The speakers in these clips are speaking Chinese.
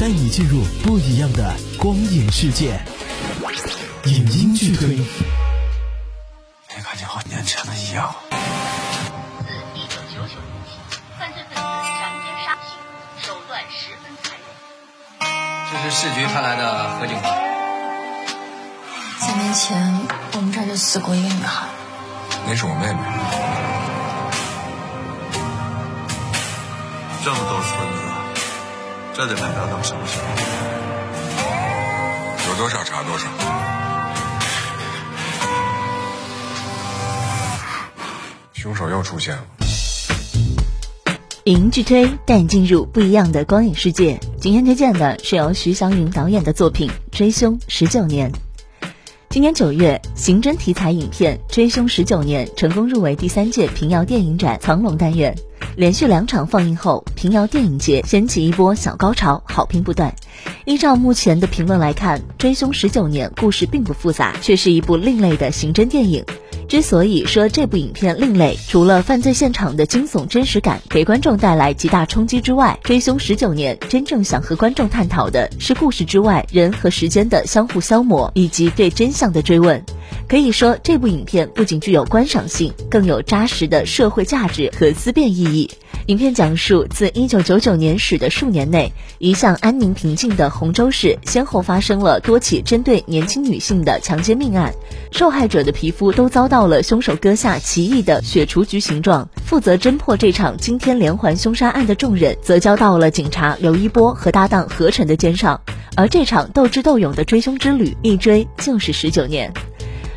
带你进入不一样的光影世界。影音剧推，没看见和年前的一样。自一九九九年起，犯罪分子强奸杀妻，手段十分残忍。这是市局派来的何警官。三年前，我们这儿就死过一个女孩。那是我妹妹。这么多村子，这得排到到什么时候？有多少查多少。凶手又出现了。影音剧推带你进入不一样的光影世界。今天推荐的是由徐祥云导演的作品《追凶十九年》。今年九月，刑侦题材影片《追凶十九年》成功入围第三届平遥电影展藏龙单元。连续两场放映后，平遥电影节掀起一波小高潮，好评不断。依照目前的评论来看，《追凶十九年》故事并不复杂，却是一部另类的刑侦电影。之所以说这部影片另类，除了犯罪现场的惊悚真实感给观众带来极大冲击之外，《追凶十九年》真正想和观众探讨的是故事之外人和时间的相互消磨，以及对真相的追问。可以说，这部影片不仅具有观赏性，更有扎实的社会价值和思辨意义。影片讲述自1999年始的数年内，一向安宁平静的洪州市，先后发生了多起针对年轻女性的强奸命案，受害者的皮肤都遭到了凶手割下奇异的血雏菊形状。负责侦破这场惊天连环凶杀案的重任，则交到了警察刘一波和搭档何晨的肩上。而这场斗智斗勇的追凶之旅，一追就是十九年。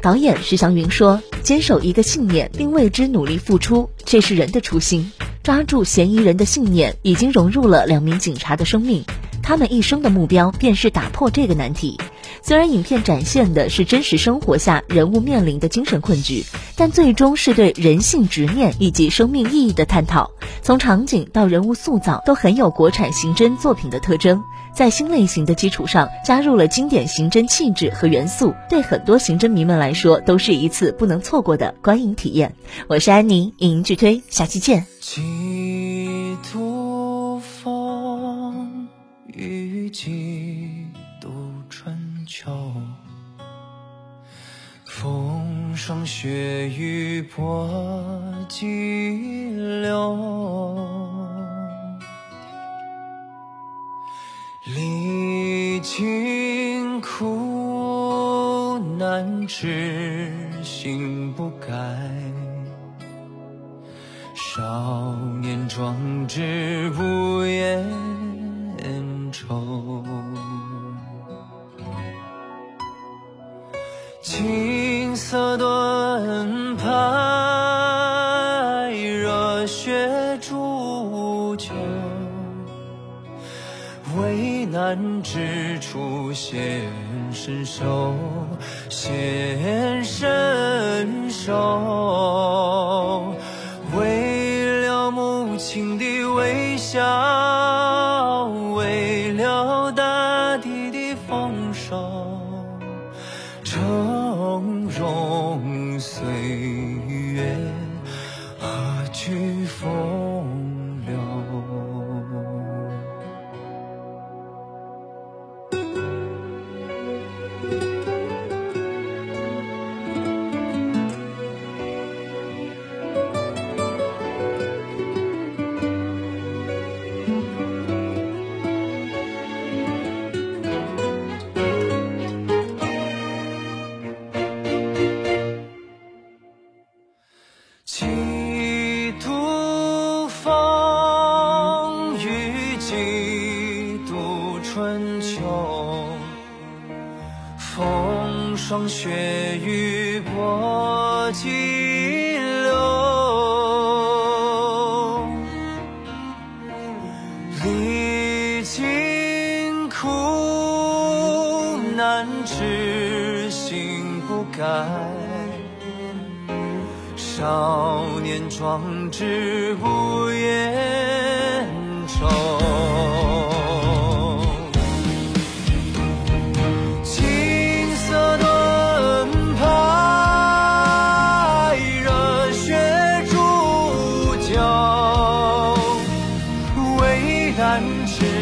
导演徐祥云说：“坚守一个信念，并为之努力付出，这是人的初心。抓住嫌疑人的信念，已经融入了两名警察的生命。他们一生的目标，便是打破这个难题。虽然影片展现的是真实生活下人物面临的精神困局，但最终是对人性执念以及生命意义的探讨。从场景到人物塑造，都很有国产刑侦作品的特征。”在新类型的基础上，加入了经典刑侦气质和元素，对很多刑侦迷们来说，都是一次不能错过的观影体验。我是安妮，影音剧推，下期见。几度风雨，几，风霜雪雨波激流。历经苦难，痴心不改。少年壮志不言盾牌，热血铸就。危难之处显身手，显身手，为了母亲的微笑，去否？春秋，风霜雪雨波激流，历经苦难，痴心不改。少年壮志不言愁，就，危难之处显手。